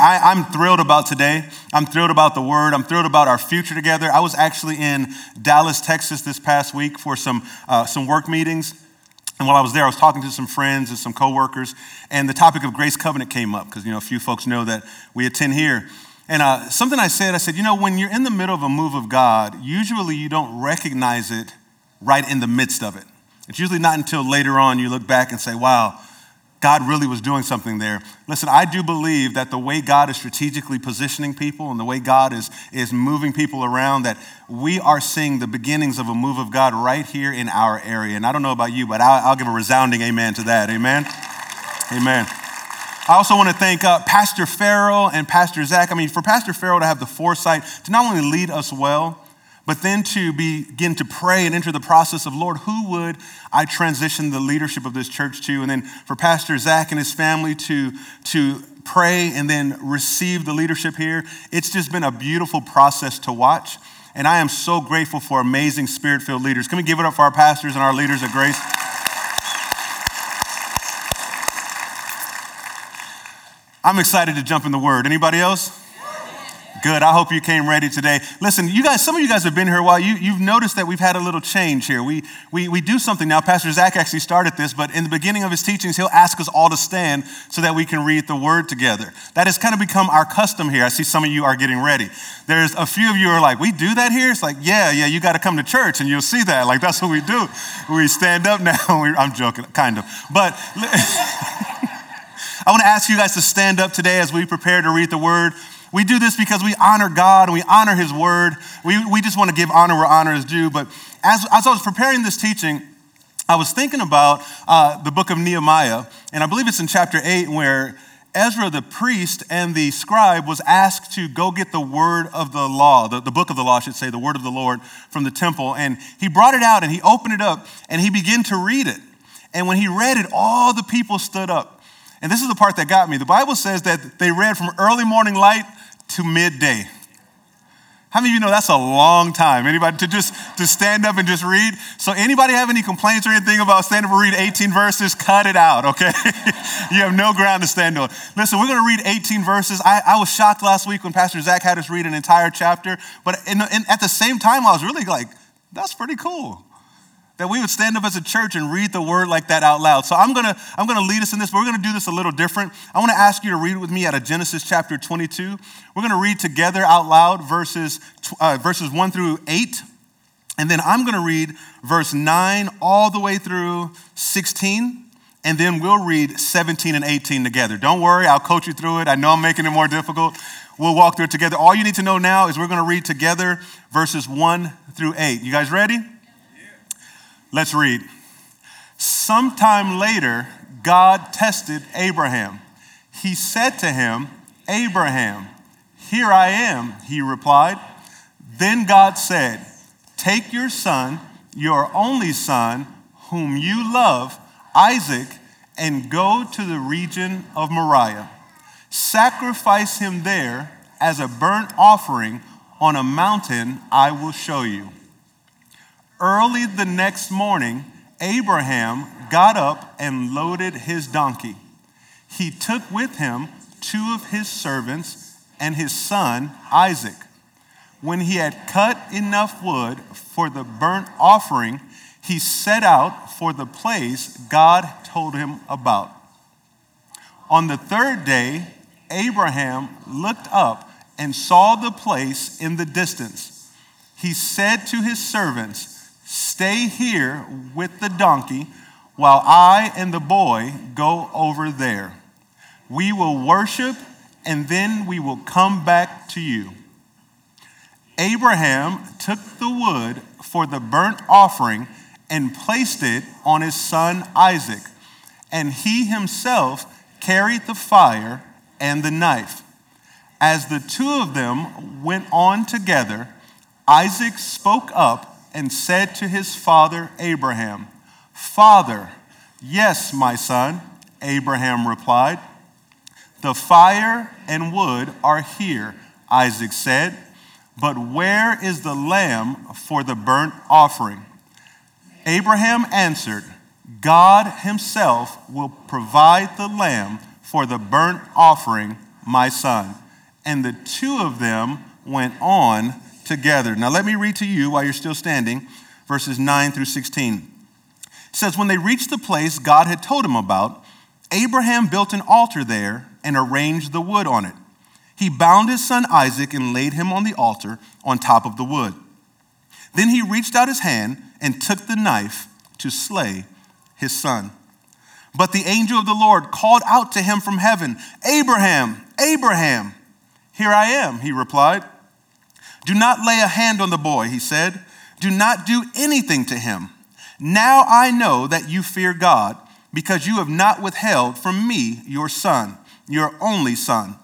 I, am thrilled about today. I'm thrilled about the word. I'm thrilled about our future together. I was actually in Dallas, Texas this past week for some, uh, some work meetings. And while I was there, I was talking to some friends and some coworkers, and the topic of Grace Covenant came up because you know a few folks know that we attend here. And uh, something I said, I said, you know, when you're in the middle of a move of God, usually you don't recognize it right in the midst of it. It's usually not until later on you look back and say, wow, God really was doing something there. Listen, I do believe that the way God is strategically positioning people and the way God is, is moving people around, that we are seeing the beginnings of a move of God right here in our area. And I don't know about you, but I'll, I'll give a resounding amen to that. Amen. Amen. I also want to thank uh, Pastor Farrell and Pastor Zach. I mean, for Pastor Farrell to have the foresight to not only lead us well, but then to begin to pray and enter the process of, Lord, who would I transition the leadership of this church to? And then for Pastor Zach and his family to, to pray and then receive the leadership here. It's just been a beautiful process to watch. And I am so grateful for amazing spirit filled leaders. Can we give it up for our pastors and our leaders at Grace? I'm excited to jump in the word. Anybody else? Good. I hope you came ready today. Listen, you guys, some of you guys have been here a while. You, you've noticed that we've had a little change here. We, we, we do something now. Pastor Zach actually started this, but in the beginning of his teachings, he'll ask us all to stand so that we can read the word together. That has kind of become our custom here. I see some of you are getting ready. There's a few of you are like, we do that here? It's like, yeah, yeah, you got to come to church and you'll see that. Like, that's what we do. We stand up now. I'm joking, kind of. But. I want to ask you guys to stand up today as we prepare to read the word. We do this because we honor God and we honor His word. We, we just want to give honor where honor is due. But as, as I was preparing this teaching, I was thinking about uh, the book of Nehemiah, and I believe it's in chapter 8 where Ezra, the priest, and the scribe was asked to go get the word of the law, the, the book of the law, I should say, the word of the Lord from the temple. And he brought it out and he opened it up and he began to read it. And when he read it, all the people stood up. And this is the part that got me. The Bible says that they read from early morning light to midday. How many of you know that's a long time? Anybody to just to stand up and just read? So anybody have any complaints or anything about stand up and read 18 verses? Cut it out, okay? you have no ground to stand on. Listen, we're going to read 18 verses. I, I, was shocked last week when Pastor Zach had us read an entire chapter, but in, in, at the same time, I was really like, that's pretty cool that we would stand up as a church and read the word like that out loud. So I'm gonna, I'm gonna lead us in this, but we're gonna do this a little different. I wanna ask you to read with me out of Genesis chapter 22. We're gonna read together out loud verses, uh, verses 1 through 8. And then I'm gonna read verse 9 all the way through 16. And then we'll read 17 and 18 together. Don't worry, I'll coach you through it. I know I'm making it more difficult. We'll walk through it together. All you need to know now is we're gonna read together verses 1 through 8. You guys ready? Let's read. Sometime later, God tested Abraham. He said to him, Abraham, here I am, he replied. Then God said, Take your son, your only son, whom you love, Isaac, and go to the region of Moriah. Sacrifice him there as a burnt offering on a mountain I will show you. Early the next morning, Abraham got up and loaded his donkey. He took with him two of his servants and his son Isaac. When he had cut enough wood for the burnt offering, he set out for the place God told him about. On the third day, Abraham looked up and saw the place in the distance. He said to his servants, Stay here with the donkey while I and the boy go over there. We will worship and then we will come back to you. Abraham took the wood for the burnt offering and placed it on his son Isaac, and he himself carried the fire and the knife. As the two of them went on together, Isaac spoke up and said to his father Abraham, Father, yes, my son, Abraham replied. The fire and wood are here, Isaac said, but where is the lamb for the burnt offering? Abraham answered, God himself will provide the lamb for the burnt offering my son. And the two of them went on together. Now, let me read to you while you're still standing verses 9 through 16. It says, When they reached the place God had told him about, Abraham built an altar there and arranged the wood on it. He bound his son Isaac and laid him on the altar on top of the wood. Then he reached out his hand and took the knife to slay his son. But the angel of the Lord called out to him from heaven, Abraham, Abraham. Here I am, he replied. Do not lay a hand on the boy, he said. Do not do anything to him. Now I know that you fear God, because you have not withheld from me your son, your only son.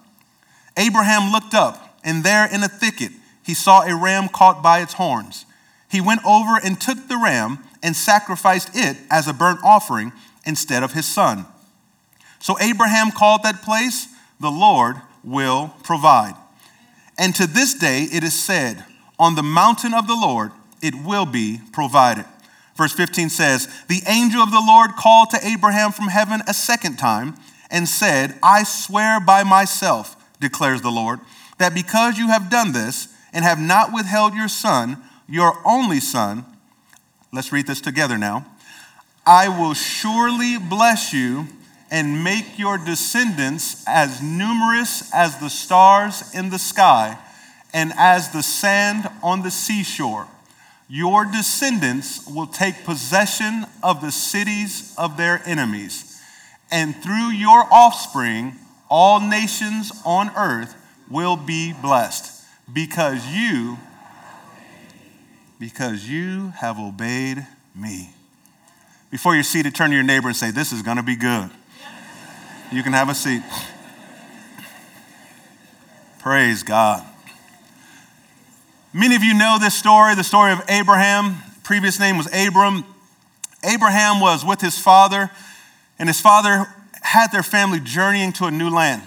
Abraham looked up, and there in a thicket he saw a ram caught by its horns. He went over and took the ram and sacrificed it as a burnt offering instead of his son. So Abraham called that place, The Lord will provide. And to this day it is said, On the mountain of the Lord it will be provided. Verse 15 says, The angel of the Lord called to Abraham from heaven a second time and said, I swear by myself, declares the Lord, that because you have done this and have not withheld your son, your only son, let's read this together now. I will surely bless you and make your descendants as numerous as the stars in the sky and as the sand on the seashore. Your descendants will take possession of the cities of their enemies, and through your offspring, all nations on earth will be blessed because you because you have obeyed me. Before you're seated, turn to your neighbor and say, This is going to be good. You can have a seat. Praise God. Many of you know this story, the story of Abraham. Previous name was Abram. Abraham was with his father, and his father had their family journeying to a new land.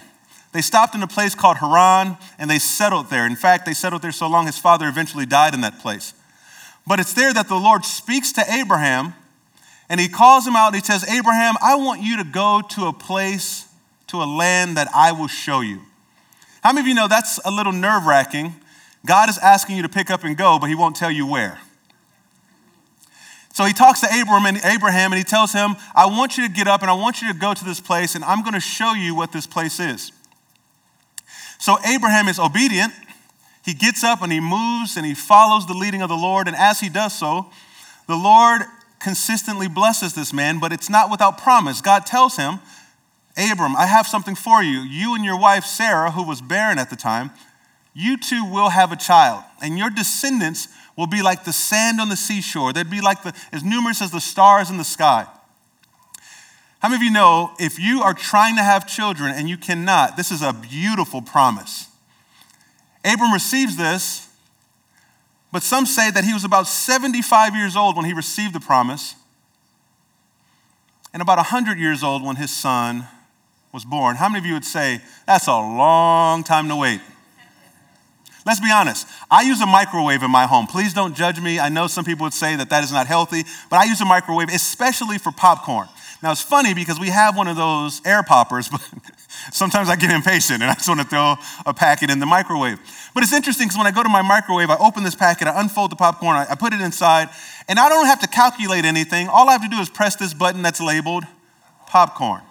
They stopped in a place called Haran and they settled there. In fact, they settled there so long his father eventually died in that place. But it's there that the Lord speaks to Abraham and he calls him out. And he says, Abraham, I want you to go to a place, to a land that I will show you. How many of you know that's a little nerve wracking? God is asking you to pick up and go, but he won't tell you where. So he talks to Abraham and Abraham and he tells him, I want you to get up and I want you to go to this place and I'm going to show you what this place is. So Abraham is obedient he gets up and he moves and he follows the leading of the Lord. And as he does so, the Lord consistently blesses this man, but it's not without promise. God tells him, Abram, I have something for you. You and your wife, Sarah, who was barren at the time, you two will have a child, and your descendants will be like the sand on the seashore. They'd be like the, as numerous as the stars in the sky. How many of you know if you are trying to have children and you cannot, this is a beautiful promise. Abram receives this, but some say that he was about 75 years old when he received the promise, and about 100 years old when his son was born. How many of you would say that's a long time to wait? Let's be honest. I use a microwave in my home. Please don't judge me. I know some people would say that that is not healthy, but I use a microwave especially for popcorn. Now it's funny because we have one of those air poppers, but sometimes I get impatient and I just want to throw a packet in the microwave. But it's interesting because when I go to my microwave, I open this packet, I unfold the popcorn, I put it inside, and I don't have to calculate anything. All I have to do is press this button that's labeled popcorn.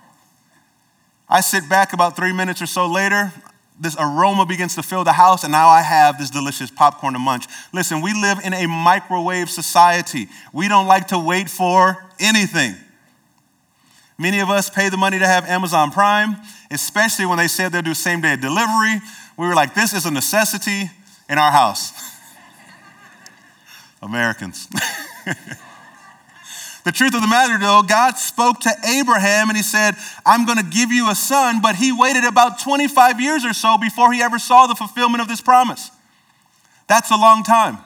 I sit back about three minutes or so later, this aroma begins to fill the house, and now I have this delicious popcorn to munch. Listen, we live in a microwave society. We don't like to wait for anything. Many of us pay the money to have Amazon Prime, especially when they said they'll do same day delivery. We were like, this is a necessity in our house. Americans. the truth of the matter, though, God spoke to Abraham and he said, I'm going to give you a son, but he waited about 25 years or so before he ever saw the fulfillment of this promise. That's a long time.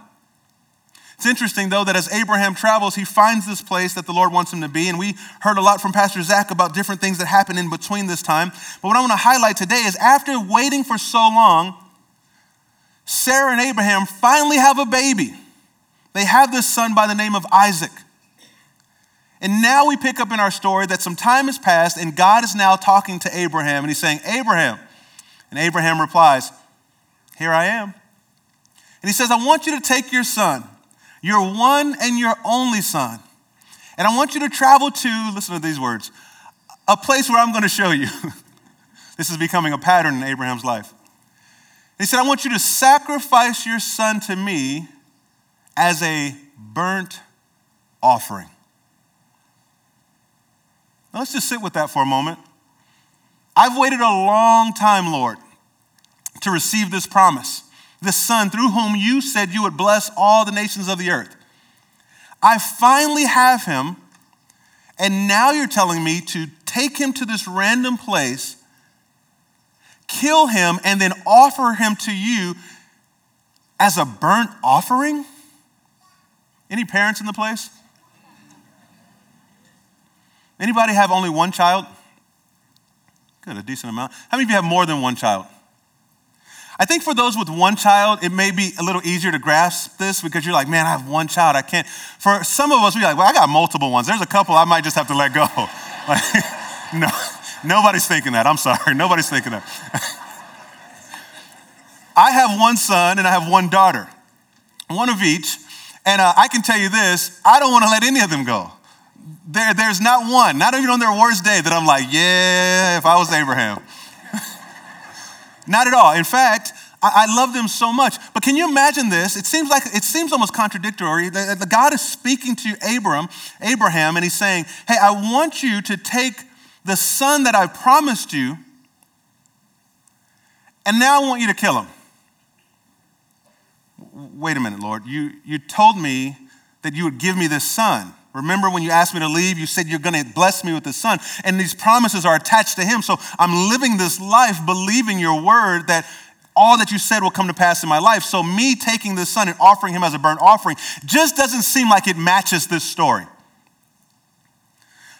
It's interesting, though, that as Abraham travels, he finds this place that the Lord wants him to be. And we heard a lot from Pastor Zach about different things that happened in between this time. But what I want to highlight today is after waiting for so long, Sarah and Abraham finally have a baby. They have this son by the name of Isaac. And now we pick up in our story that some time has passed and God is now talking to Abraham and he's saying, Abraham, And Abraham replies, Here I am. And he says, I want you to take your son, your one and your only son, and I want you to travel to, listen to these words, a place where I'm going to show you. this is becoming a pattern in Abraham's life. He said, I want you to sacrifice your son to me as a burnt offering. Now let's just sit with that for a moment. I've waited a long time, Lord, to receive this promise, this son through whom you said you would bless all the nations of the earth. I finally have him, and now you're telling me to take him to this random place, kill him, and then offer him to you as a burnt offering? Any parents in the place? Anybody have only one child? Good, a decent amount. How many of you have more than one child? I think for those with one child, it may be a little easier to grasp this because you're like, man, I have one child. I can't. For some of us, we're like, well, I got multiple ones. There's a couple I might just have to let go. like, no, nobody's thinking that. I'm sorry. Nobody's thinking that. I have one son and I have one daughter, one of each. And uh, I can tell you this I don't want to let any of them go. There, there's not one, not even on their worst day, that I'm like, yeah, if I was Abraham. Not at all. In fact, I, I, love them so much. But can you imagine this? It seems like it seems almost contradictory. The, the God is speaking to Abram, Abraham, and he's saying, Hey, I want you to take the son that I promised you, and now I want you to kill him. Wait a minute, Lord. You, you told me that you would give me this son. Remember when you asked me to leave, you said you're going to bless me with the son. And these promises are attached to him. So I'm living this life believing your word that all that you said will come to pass in my life. So me taking this son and offering him as a burnt offering just doesn't seem like it matches this story.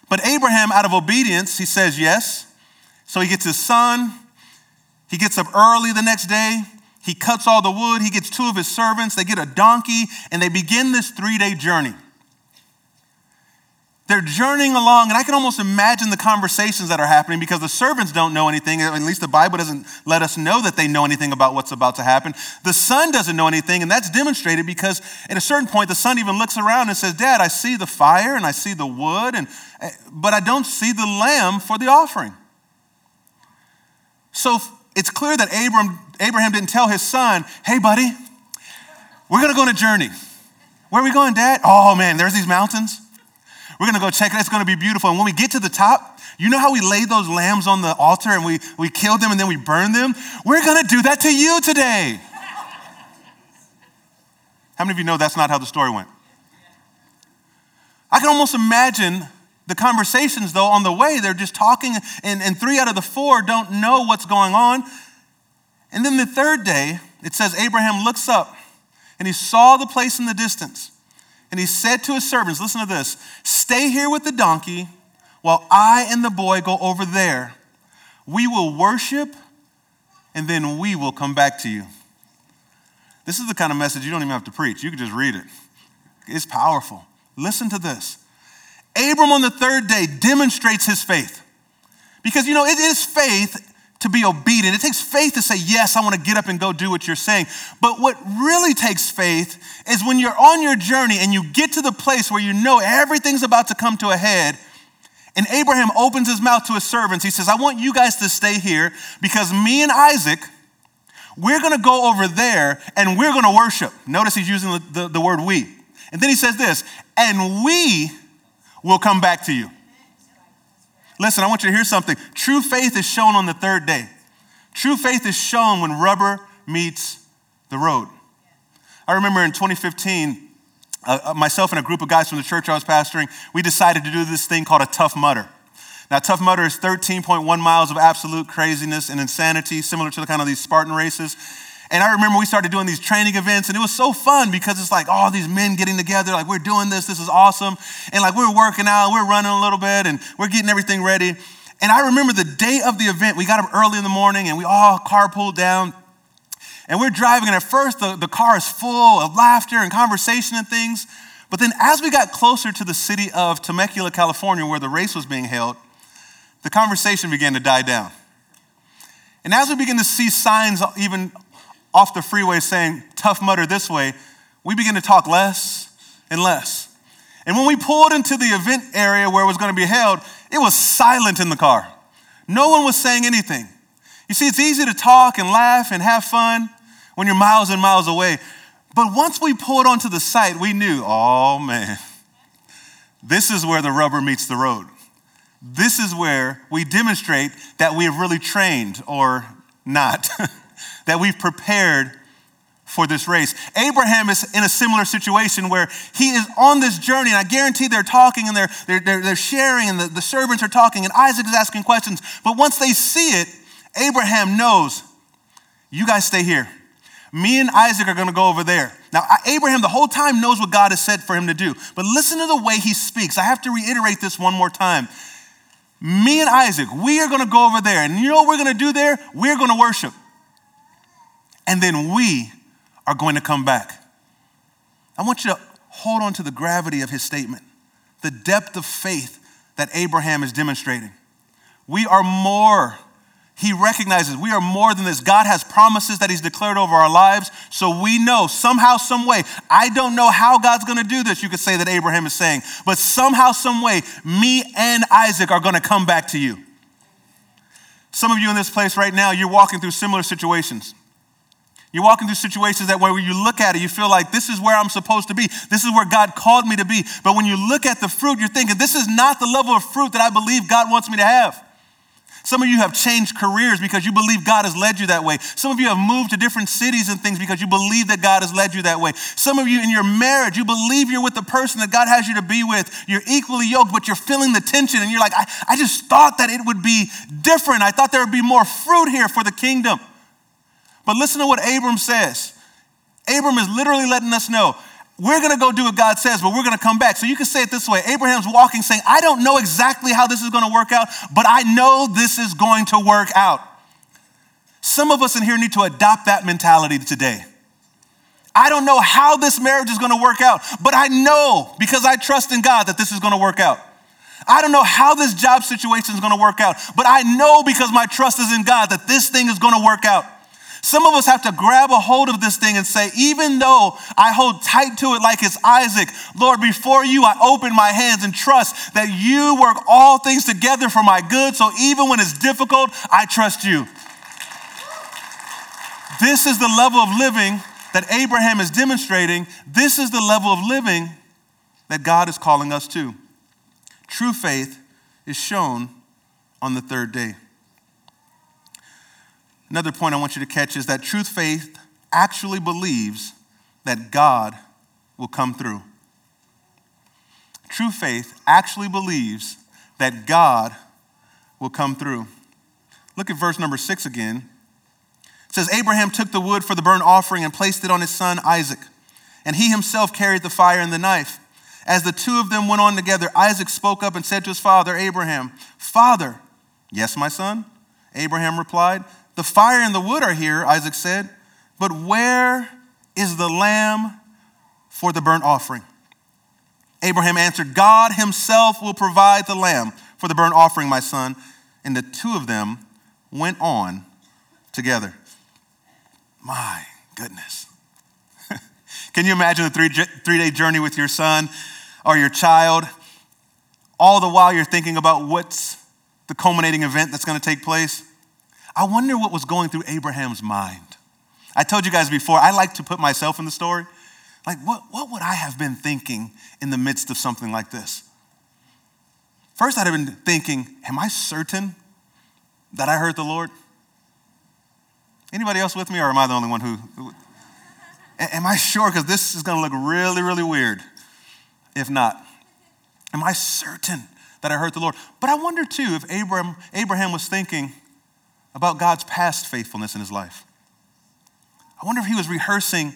But Abraham, out of obedience, he says yes. So he gets his son. He gets up early the next day. He cuts all the wood. He gets two of his servants. They get a donkey and they begin this three day journey. They're journeying along, and I can almost imagine the conversations that are happening because the servants don't know anything. At least the Bible doesn't let us know that they know anything about what's about to happen. The son doesn't know anything, and that's demonstrated because at a certain point, the son even looks around and says, Dad, I see the fire and I see the wood, and, eh, but I don't see the lamb for the offering. So it's clear that Abraham, Abraham didn't tell his son, Hey, buddy, we're going to go on a journey. Where are we going, Dad? Oh, man, there's these mountains. We're going to go check it. It's going to be beautiful. And when we get to the top, you know how we laid those lambs on the altar and we, we killed them and then we burned them? We're going to do that to you today. How many of you know that's not how the story went? I can almost imagine the conversations, though, on the way. They're just talking, and, and three out of the four don't know what's going on. And then the third day, it says Abraham looks up and he saw the place in the distance. And he said to his servants, Listen to this stay here with the donkey while I and the boy go over there. We will worship and then we will come back to you. This is the kind of message you don't even have to preach, you can just read it. It's powerful. Listen to this. Abram on the third day demonstrates his faith. Because, you know, it is faith to be obedient. It takes faith to say, Yes, I want to get up and go do what you're saying. But what really takes faith is when you're on your journey and you get to the place where you know everything's about to come to a head. And Abraham opens his mouth to his servants. He says, I want you guys to stay here because me and Isaac, we're going to go over there and we're going to worship. Notice he's using the, the, the word we. And then he says this, and we will come back to you. Listen, I want you to hear something. True faith is shown on the third day. True faith is shown when rubber meets the road. I remember in 2015, uh, uh, myself and a group of guys from the church I was pastoring, we decided to do this thing called a Tough Mudder. Now, Tough Mudder is 13.1 miles of absolute craziness and insanity, similar to the kind of these Spartan races. And I remember we started doing these training events, and it was so fun because it's like all these men getting together, like we're doing this, this is awesome. And like we're working out, we're running a little bit, and we're getting everything ready. And I remember the day of the event, we got up early in the morning and we all carpooled down. And we're driving, and at first the, the car is full of laughter and conversation and things. But then as we got closer to the city of Temecula, California, where the race was being held, the conversation began to die down. And as we begin to see signs even off the freeway saying, tough mudder this way, we begin to talk less and less. And when we pulled into the event area where it was going to be held, it was silent in the car. No one was saying anything. You see, it's easy to talk and laugh and have fun when you're miles and miles away. But once we pulled onto the site, we knew, oh man, this is where the rubber meets the road. This is where we demonstrate that we have really trained or not, that we've prepared for this race. Abraham is in a similar situation where he is on this journey, and I guarantee they're talking and they're, they're, they're, they're sharing, and the, the servants are talking, and Isaac is asking questions. But once they see it, Abraham knows, you guys stay here. Me and Isaac are going to go over there. Now, Abraham the whole time knows what God has said for him to do, but listen to the way he speaks. I have to reiterate this one more time. Me and Isaac, we are going to go over there, and you know what we're going to do there? We're going to worship. And then we are going to come back. I want you to hold on to the gravity of his statement, the depth of faith that Abraham is demonstrating. We are more. He recognizes we are more than this. God has promises that He's declared over our lives. So we know somehow, some way. I don't know how God's going to do this, you could say that Abraham is saying, but somehow, some way, me and Isaac are going to come back to you. Some of you in this place right now, you're walking through similar situations. You're walking through situations that when you look at it, you feel like this is where I'm supposed to be. This is where God called me to be. But when you look at the fruit, you're thinking, this is not the level of fruit that I believe God wants me to have. Some of you have changed careers because you believe God has led you that way. Some of you have moved to different cities and things because you believe that God has led you that way. Some of you in your marriage, you believe you're with the person that God has you to be with. You're equally yoked, but you're feeling the tension and you're like, I, I just thought that it would be different. I thought there would be more fruit here for the kingdom. But listen to what Abram says. Abram is literally letting us know we're going to go do what God says, but we're going to come back. So you can say it this way Abraham's walking saying, I don't know exactly how this is going to work out, but I know this is going to work out. Some of us in here need to adopt that mentality today. I don't know how this marriage is going to work out, but I know because I trust in God that this is going to work out. I don't know how this job situation is going to work out, but I know because my trust is in God that this thing is going to work out. Some of us have to grab a hold of this thing and say, even though I hold tight to it like it's Isaac, Lord, before you, I open my hands and trust that you work all things together for my good. So even when it's difficult, I trust you. This is the level of living that Abraham is demonstrating. This is the level of living that God is calling us to. True faith is shown on the third day. Another point I want you to catch is that truth faith actually believes that God will come through. True faith actually believes that God will come through. Look at verse number six again. It says, Abraham took the wood for the burnt offering and placed it on his son Isaac, and he himself carried the fire and the knife. As the two of them went on together, Isaac spoke up and said to his father, Abraham, Father, yes, my son? Abraham replied, the fire and the wood are here, Isaac said, but where is the lamb for the burnt offering? Abraham answered, God himself will provide the lamb for the burnt offering, my son. And the two of them went on together. My goodness. Can you imagine a three, three day journey with your son or your child? All the while you're thinking about what's the culminating event that's going to take place. I wonder what was going through Abraham's mind. I told you guys before, I like to put myself in the story. Like, what, what would I have been thinking in the midst of something like this? First, I'd have been thinking, Am I certain that I heard the Lord? Anybody else with me, or am I the only one who? who am I sure? Because this is going to look really, really weird if not. Am I certain that I heard the Lord? But I wonder too if Abraham, Abraham was thinking, about God's past faithfulness in his life. I wonder if he was rehearsing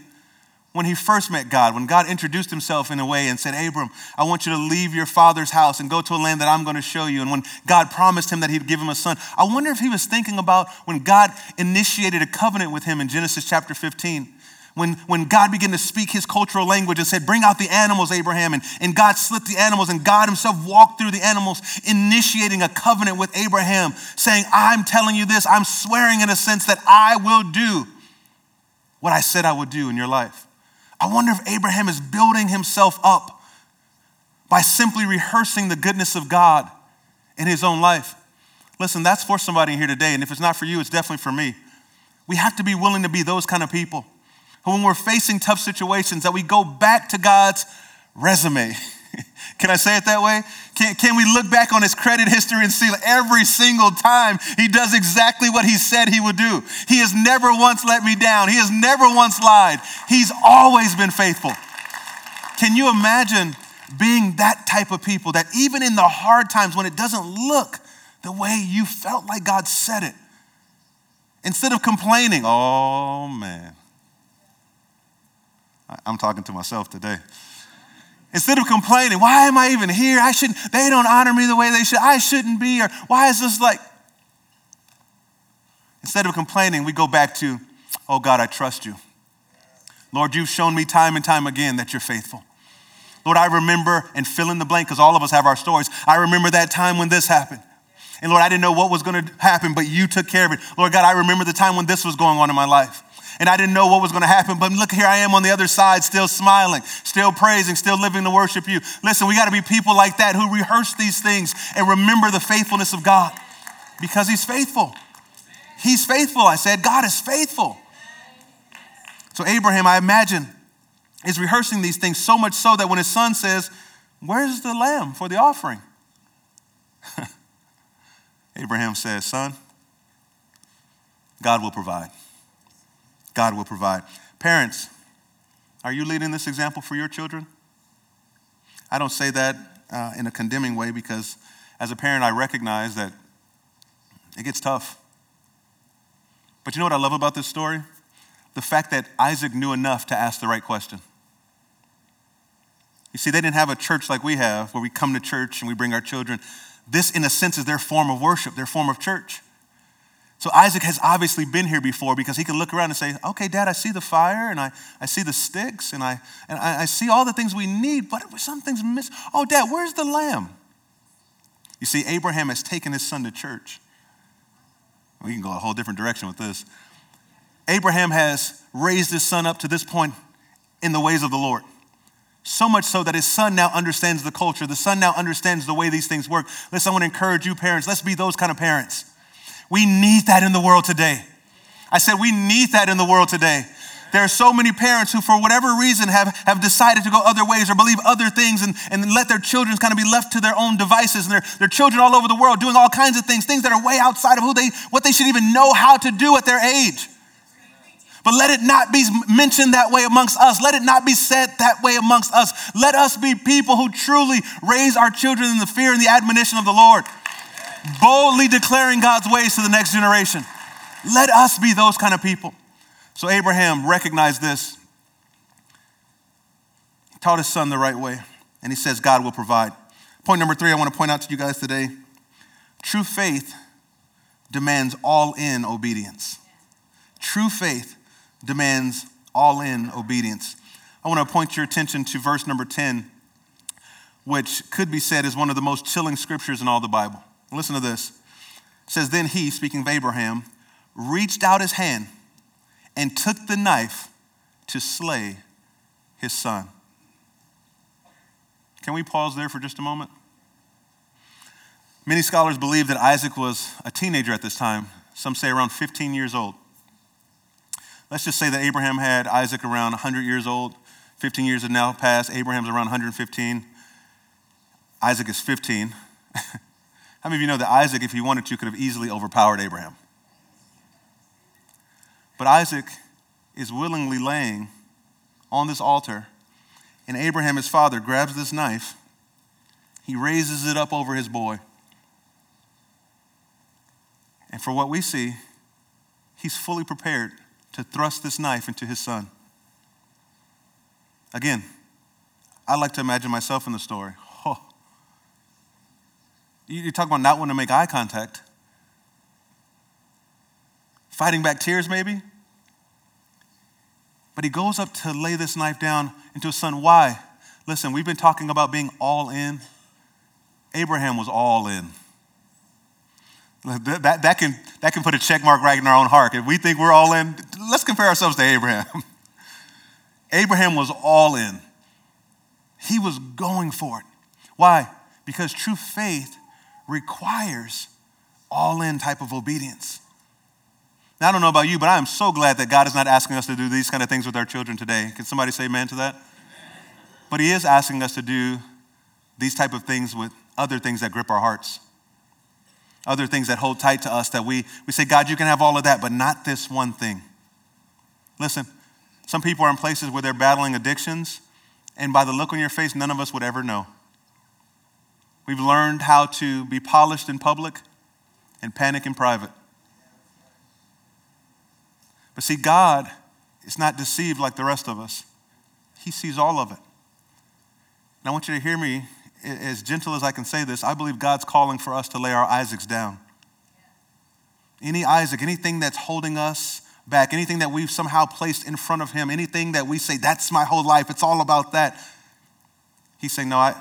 when he first met God, when God introduced himself in a way and said, Abram, I want you to leave your father's house and go to a land that I'm going to show you. And when God promised him that he'd give him a son, I wonder if he was thinking about when God initiated a covenant with him in Genesis chapter 15 when, when God began to speak his cultural language and said, Bring out the animals, Abraham. And, and God slit the animals, and God himself walked through the animals, initiating a covenant with Abraham, saying, I'm telling you this, I'm swearing in a sense that I will do what I said I would do in your life. I wonder if Abraham is building himself up by simply rehearsing the goodness of God in his own life. Listen, that's for somebody here today. And if it's not for you, it's definitely for me. We have to be willing to be those kind of people when we're facing tough situations, that we go back to God's resume. Can I say it that way? Can, can we look back on his credit history and see every single time he does exactly what he said he would do? He has never once let me down. He has never once lied. He's always been faithful. Can you imagine being that type of people that even in the hard times when it doesn't look the way you felt like God said it, instead of complaining, oh man, I'm talking to myself today. Instead of complaining, why am I even here? I shouldn't, they don't honor me the way they should. I shouldn't be, or why is this like? Instead of complaining, we go back to, oh God, I trust you. Lord, you've shown me time and time again that you're faithful. Lord, I remember and fill in the blank because all of us have our stories. I remember that time when this happened. And Lord, I didn't know what was going to happen, but you took care of it. Lord God, I remember the time when this was going on in my life and I didn't know what was going to happen. But look, here I am on the other side, still smiling, still praising, still living to worship you. Listen, we got to be people like that who rehearse these things and remember the faithfulness of God because He's faithful. He's faithful. I said, God is faithful. So, Abraham, I imagine, is rehearsing these things so much so that when his son says, Where's the lamb for the offering? Abraham says, Son, God will provide. God will provide. Parents, are you leading this example for your children? I don't say that uh, in a condemning way because as a parent, I recognize that it gets tough. But you know what I love about this story? The fact that Isaac knew enough to ask the right question. You see, they didn't have a church like we have where we come to church and we bring our children. This, in a sense, is their form of worship, their form of church. So Isaac has obviously been here before because he can look around and say, okay, dad, I see the fire and I, I see the sticks and, I, and I, I see all the things we need, but something's missing. Oh, dad, where's the lamb? You see, Abraham has taken his son to church. We can go a whole different direction with this. Abraham has raised his son up to this point in the ways of the Lord. So much so that his son now understands the culture. The son now understands the way these things work. Listen, I want to encourage you, parents. Let's be those kind of parents we need that in the world today. I said, we need that in the world today. There are so many parents who, for whatever reason, have, have decided to go other ways or believe other things and, and let their children kind of be left to their own devices. And their, their children all over the world doing all kinds of things, things that are way outside of who they, what they should even know how to do at their age. But let it not be mentioned that way amongst us. Let it not be said that way amongst us. Let us be people who truly raise our children in the fear and the admonition of the Lord boldly declaring God's ways to the next generation. Let us be those kind of people. So Abraham recognized this. He taught his son the right way, and he says, God will provide. Point number three, I want to point out to you guys today true faith demands all in obedience. True faith demands all in obedience. I want to point your attention to verse number 10, which could be said is one of the most chilling scriptures in all the Bible. Listen to this. It says, Then he, speaking of Abraham, reached out his hand and took the knife to slay his son. Can we pause there for just a moment? Many scholars believe that Isaac was a teenager at this time, some say around 15 years old. Let's just say that Abraham had Isaac around 100 years old. 15 years have now passed. Abraham's around 115. Isaac is 15. How many of you know that Isaac, if he wanted to, could have easily overpowered Abraham? But Isaac is willingly laying on this altar, and Abraham, his father, grabs this knife. He raises it up over his boy. And for what we see, he's fully prepared to thrust this knife into his son. Again, I like to imagine myself in the story. You talk about not wanting to make eye contact. Fighting back tears, maybe. But he goes up to lay this knife down into his son. Why? Listen, we've been talking about being all in. Abraham was all in. That, that, can, that can put a check mark right in our own heart. If we think we're all in, let's compare ourselves to Abraham. Abraham was all in. He was going for it. Why? Because true faith requires all in type of obedience. Now, I don't know about you, but I am so glad that God is not asking us to do these kind of things with our children today. Can somebody say amen to that? But He is asking us to do these type of things with other things that grip our hearts, other things that hold tight to us that we, we say, God, you can have all of that, but not this one thing. Listen, some people are in places where they're battling addictions, and by the look on your face, none of us would ever know. We've learned how to be polished in public and panic in private. But see, God is not deceived like the rest of us, He sees all of it. And I want you to hear me as gentle as I can say this. I believe God's calling for us to lay our Isaacs down. Any Isaac, anything that's holding us back, anything that we've somehow placed in front of Him, anything that we say, that's my whole life, it's all about that. He's saying, No, I,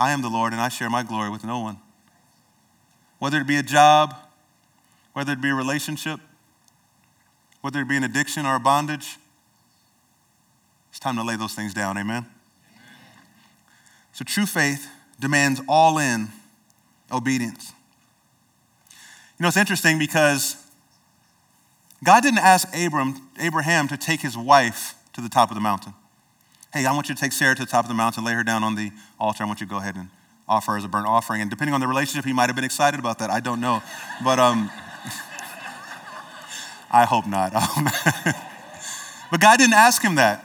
I am the Lord and I share my glory with no one. Whether it be a job, whether it be a relationship, whether it be an addiction or a bondage, it's time to lay those things down. Amen? So, true faith demands all in obedience. You know, it's interesting because God didn't ask Abram, Abraham to take his wife to the top of the mountain. Hey, I want you to take Sarah to the top of the mountain, lay her down on the altar. I want you to go ahead and offer her as a burnt offering. And depending on the relationship, he might have been excited about that. I don't know. But um, I hope not. but God didn't ask him that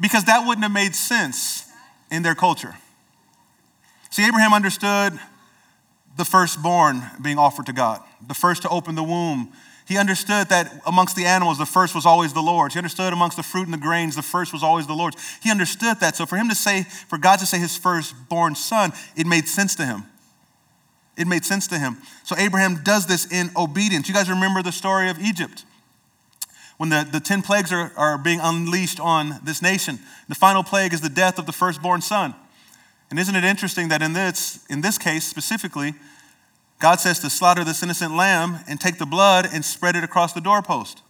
because that wouldn't have made sense in their culture. See, Abraham understood the firstborn being offered to God, the first to open the womb he understood that amongst the animals, the first was always the Lord's. He understood amongst the fruit and the grains, the first was always the Lord's. He understood that. So for him to say, for God to say his firstborn son, it made sense to him. It made sense to him. So Abraham does this in obedience. You guys remember the story of Egypt? When the, the 10 plagues are, are being unleashed on this nation, the final plague is the death of the firstborn son. And isn't it interesting that in this, in this case specifically, God says to slaughter this innocent lamb and take the blood and spread it across the doorpost.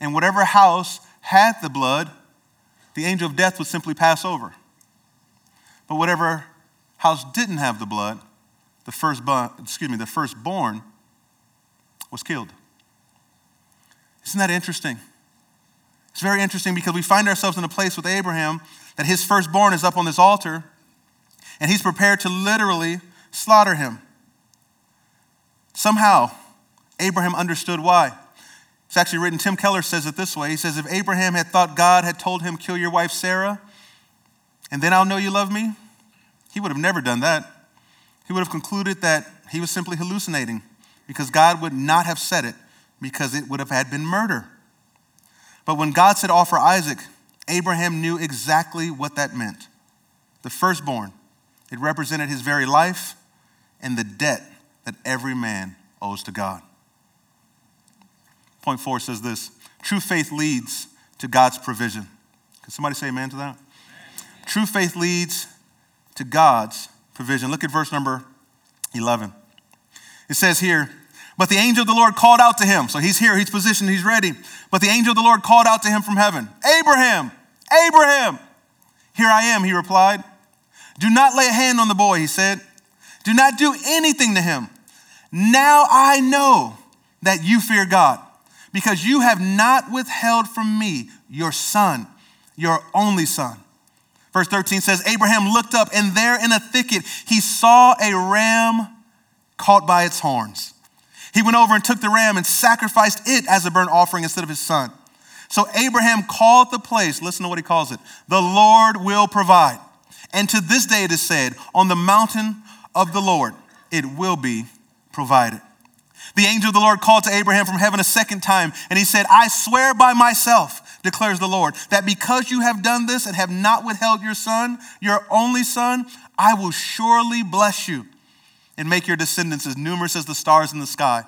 And whatever house had the blood, the angel of death would simply pass over. But whatever house didn't have the blood, the firstborn, excuse me, the firstborn was killed. Isn't that interesting? It's very interesting because we find ourselves in a place with Abraham that his firstborn is up on this altar and he's prepared to literally slaughter him. Somehow, Abraham understood why. It's actually written, Tim Keller says it this way. He says, If Abraham had thought God had told him, Kill your wife Sarah, and then I'll know you love me, he would have never done that. He would have concluded that he was simply hallucinating because God would not have said it because it would have had been murder. But when God said, Offer Isaac, Abraham knew exactly what that meant. The firstborn, it represented his very life and the debt that every man owes to God. Point four says this true faith leads to God's provision. Can somebody say amen to that? Amen. True faith leads to God's provision. Look at verse number 11. It says here, but the angel of the Lord called out to him. So he's here, he's positioned, he's ready. But the angel of the Lord called out to him from heaven Abraham, Abraham. Here I am, he replied. Do not lay a hand on the boy, he said. Do not do anything to him. Now I know that you fear God, because you have not withheld from me your son, your only son. Verse 13 says, Abraham looked up, and there in a thicket he saw a ram caught by its horns. He went over and took the ram and sacrificed it as a burnt offering instead of his son. So Abraham called the place, listen to what he calls it, the Lord will provide. And to this day it is said, on the mountain of the Lord it will be provided. The angel of the Lord called to Abraham from heaven a second time, and he said, I swear by myself, declares the Lord, that because you have done this and have not withheld your son, your only son, I will surely bless you and make your descendants as numerous as the stars in the sky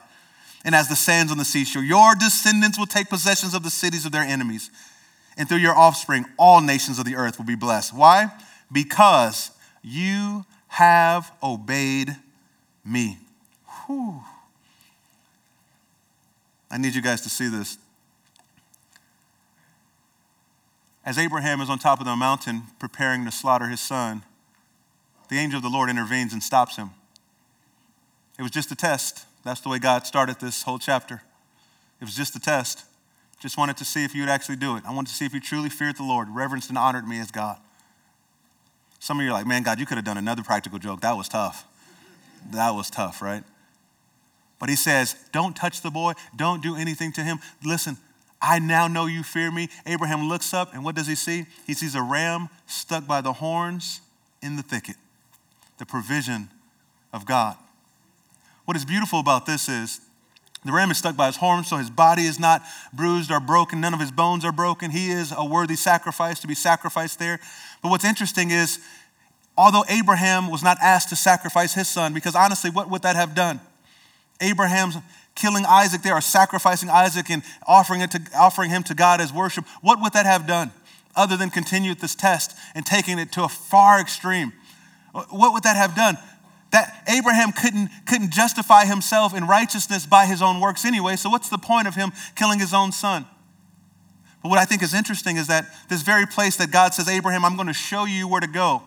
and as the sands on the seashore. Your descendants will take possessions of the cities of their enemies and through your offspring, all nations of the earth will be blessed. Why? Because you have obeyed me. Whew. I need you guys to see this. As Abraham is on top of the mountain preparing to slaughter his son, the angel of the Lord intervenes and stops him. It was just a test. That's the way God started this whole chapter. It was just a test. Just wanted to see if you would actually do it. I wanted to see if you truly feared the Lord, reverenced and honored me as God. Some of you are like, man, God, you could have done another practical joke. That was tough. That was tough, right? But he says, don't touch the boy. Don't do anything to him. Listen, I now know you fear me. Abraham looks up, and what does he see? He sees a ram stuck by the horns in the thicket. The provision of God. What is beautiful about this is the ram is stuck by his horns, so his body is not bruised or broken. None of his bones are broken. He is a worthy sacrifice to be sacrificed there. But what's interesting is, although Abraham was not asked to sacrifice his son, because honestly, what would that have done? Abraham's killing Isaac there, or sacrificing Isaac and offering, it to, offering him to God as worship, what would that have done other than continue this test and taking it to a far extreme? What would that have done? that Abraham couldn't, couldn't justify himself in righteousness by his own works anyway. So, what's the point of him killing his own son? But what I think is interesting is that this very place that God says, Abraham, I'm going to show you where to go.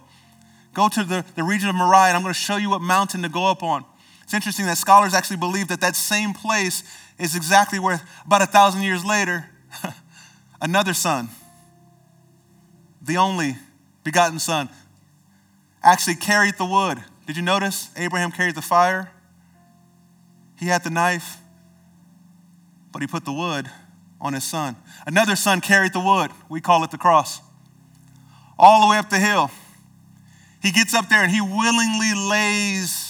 Go to the, the region of Moriah, and I'm going to show you what mountain to go up on. It's interesting that scholars actually believe that that same place is exactly where, about a thousand years later, another son, the only begotten son, actually carried the wood did you notice Abraham carried the fire? He had the knife, but he put the wood on his son. Another son carried the wood. We call it the cross. All the way up the hill. He gets up there and he willingly lays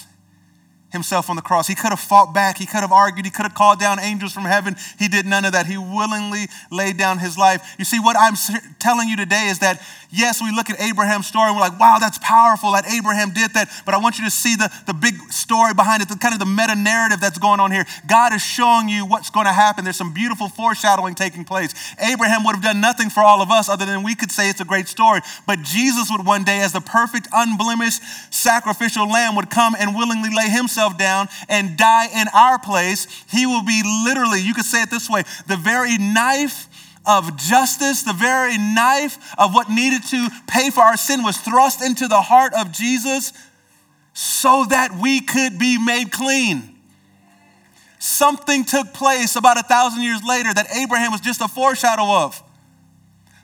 himself on the cross. He could have fought back. He could have argued. He could have called down angels from heaven. He did none of that. He willingly laid down his life. You see, what I'm telling you today is that, yes, we look at Abraham's story and we're like, wow, that's powerful that Abraham did that. But I want you to see the, the big story behind it, the kind of the meta narrative that's going on here. God is showing you what's going to happen. There's some beautiful foreshadowing taking place. Abraham would have done nothing for all of us other than we could say it's a great story. But Jesus would one day, as the perfect, unblemished, sacrificial lamb, would come and willingly lay himself himself down and die in our place, he will be literally, you could say it this way, the very knife of justice, the very knife of what needed to pay for our sin was thrust into the heart of Jesus so that we could be made clean. Something took place about a thousand years later that Abraham was just a foreshadow of.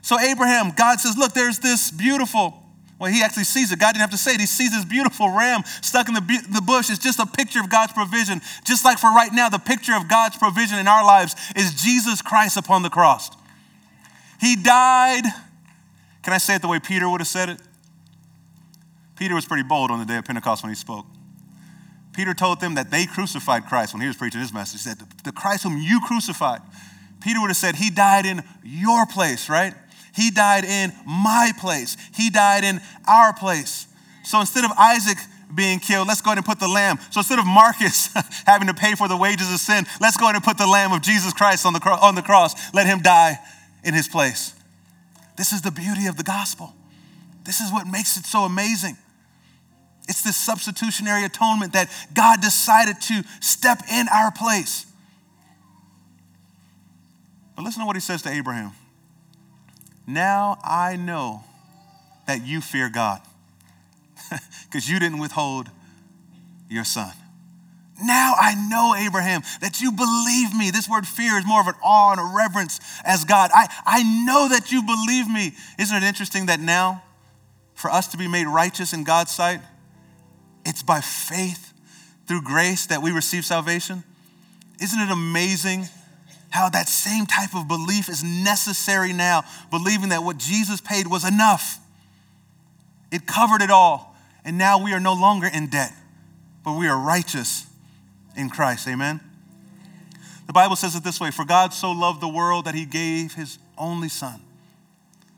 So, Abraham, God says, Look, there's this beautiful well, he actually sees it. God didn't have to say it. He sees this beautiful ram stuck in the, the bush. It's just a picture of God's provision. Just like for right now, the picture of God's provision in our lives is Jesus Christ upon the cross. He died. Can I say it the way Peter would have said it? Peter was pretty bold on the day of Pentecost when he spoke. Peter told them that they crucified Christ when he was preaching his message. He said, The Christ whom you crucified. Peter would have said, He died in your place, right? He died in my place. He died in our place. So instead of Isaac being killed, let's go ahead and put the lamb. So instead of Marcus having to pay for the wages of sin, let's go ahead and put the lamb of Jesus Christ on the, on the cross. Let him die in his place. This is the beauty of the gospel. This is what makes it so amazing. It's this substitutionary atonement that God decided to step in our place. But listen to what he says to Abraham. Now I know that you fear God because you didn't withhold your son. Now I know, Abraham, that you believe me. This word fear is more of an awe and a reverence as God. I, I know that you believe me. Isn't it interesting that now, for us to be made righteous in God's sight, it's by faith through grace that we receive salvation? Isn't it amazing how that same type of belief is necessary now, believing that what Jesus paid was enough. It covered it all. And now we are no longer in debt, but we are righteous in Christ. Amen? The Bible says it this way For God so loved the world that he gave his only Son,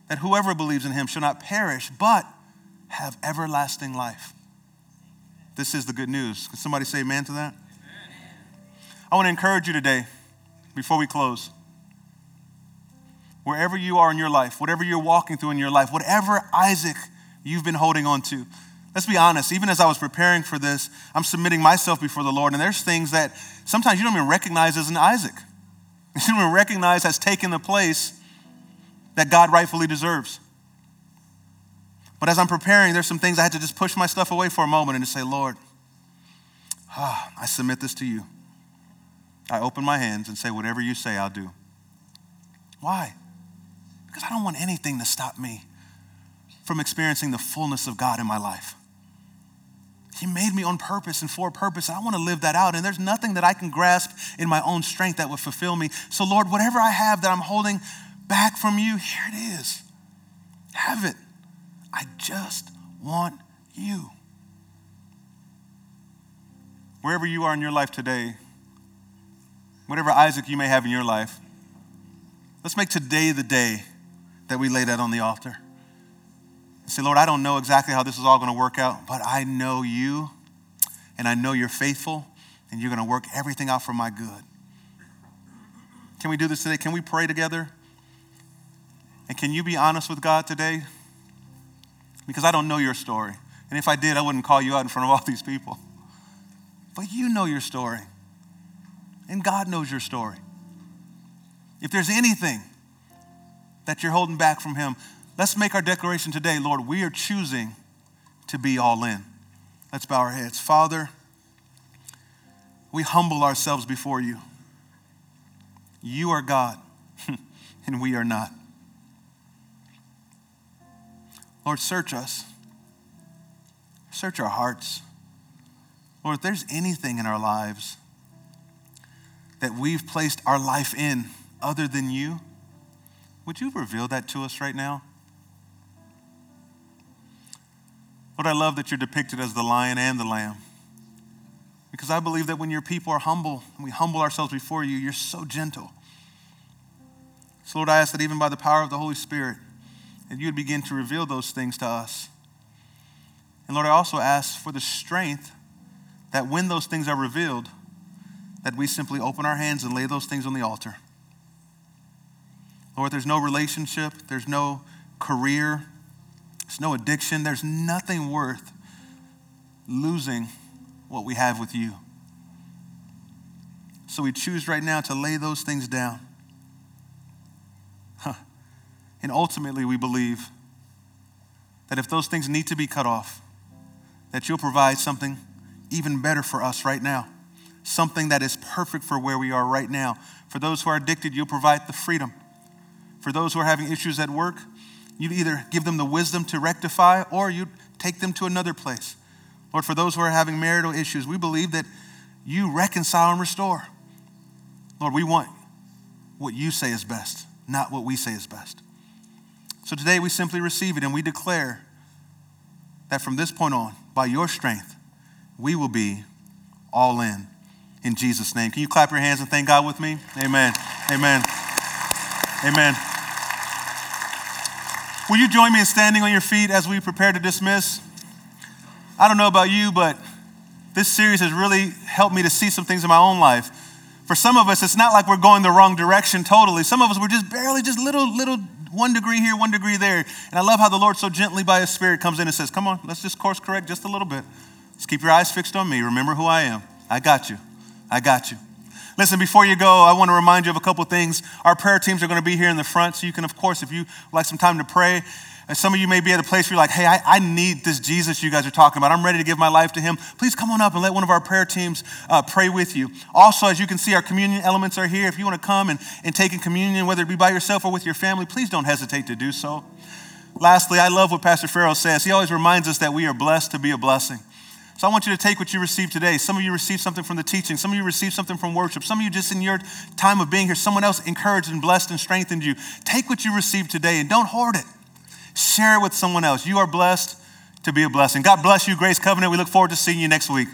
that whoever believes in him shall not perish, but have everlasting life. This is the good news. Can somebody say amen to that? I want to encourage you today before we close. wherever you are in your life, whatever you're walking through in your life, whatever Isaac you've been holding on to. Let's be honest, even as I was preparing for this, I'm submitting myself before the Lord, and there's things that sometimes you don't even recognize as an Isaac. You don't even recognize has taken the place that God rightfully deserves. But as I'm preparing, there's some things I had to just push my stuff away for a moment and just say, Lord, ah, I submit this to you. I open my hands and say, whatever you say, I'll do. Why? Because I don't want anything to stop me from experiencing the fullness of God in my life. He made me on purpose and for a purpose. I want to live that out. And there's nothing that I can grasp in my own strength that would fulfill me. So, Lord, whatever I have that I'm holding back from you, here it is. Have it. I just want you. Wherever you are in your life today, whatever Isaac you may have in your life, let's make today the day that we lay that on the altar say, Lord, I don't know exactly how this is all going to work out, but I know you, and I know you're faithful, and you're going to work everything out for my good. Can we do this today? Can we pray together? And can you be honest with God today? Because I don't know your story. And if I did, I wouldn't call you out in front of all these people. But you know your story. And God knows your story. If there's anything that you're holding back from Him, Let's make our declaration today, Lord. We are choosing to be all in. Let's bow our heads. Father, we humble ourselves before you. You are God, and we are not. Lord, search us. Search our hearts. Lord, if there's anything in our lives that we've placed our life in other than you, would you reveal that to us right now? Lord, I love that you're depicted as the lion and the lamb. Because I believe that when your people are humble, and we humble ourselves before you, you're so gentle. So, Lord, I ask that even by the power of the Holy Spirit, that you would begin to reveal those things to us. And Lord, I also ask for the strength that when those things are revealed, that we simply open our hands and lay those things on the altar. Lord, there's no relationship, there's no career, there's no addiction. There's nothing worth losing what we have with you. So we choose right now to lay those things down. Huh. And ultimately, we believe that if those things need to be cut off, that you'll provide something even better for us right now, something that is perfect for where we are right now. For those who are addicted, you'll provide the freedom. For those who are having issues at work, you either give them the wisdom to rectify or you take them to another place. Lord, for those who are having marital issues, we believe that you reconcile and restore. Lord, we want what you say is best, not what we say is best. So today we simply receive it and we declare that from this point on, by your strength, we will be all in. In Jesus' name. Can you clap your hands and thank God with me? Amen. Amen. Amen. Will you join me in standing on your feet as we prepare to dismiss? I don't know about you, but this series has really helped me to see some things in my own life. For some of us, it's not like we're going the wrong direction totally. Some of us, we're just barely just little, little one degree here, one degree there. And I love how the Lord so gently by His Spirit comes in and says, Come on, let's just course correct just a little bit. Let's keep your eyes fixed on me. Remember who I am. I got you. I got you. Listen, before you go, I want to remind you of a couple things. Our prayer teams are going to be here in the front, so you can, of course, if you like some time to pray, and some of you may be at a place where you're like, hey, I, I, need this Jesus you guys are talking about. I'm ready to give my life to him. Please come on up and let one of our prayer teams uh, pray with you. Also, as you can see, our communion elements are here. If you want to come and, and take in communion, whether it be by yourself or with your family, please don't hesitate to do so. Lastly, I love what Pastor Farrell says. He always reminds us that we are blessed to be a blessing. So I want you to take what you received today. Some of you received something from the teaching. Some of you received something from worship. Some of you just in your time of being here, someone else encouraged and blessed and strengthened you. Take what you received today and don't hoard it. Share it with someone else. You are blessed to be a blessing. God bless you, Grace Covenant. We look forward to seeing you next week.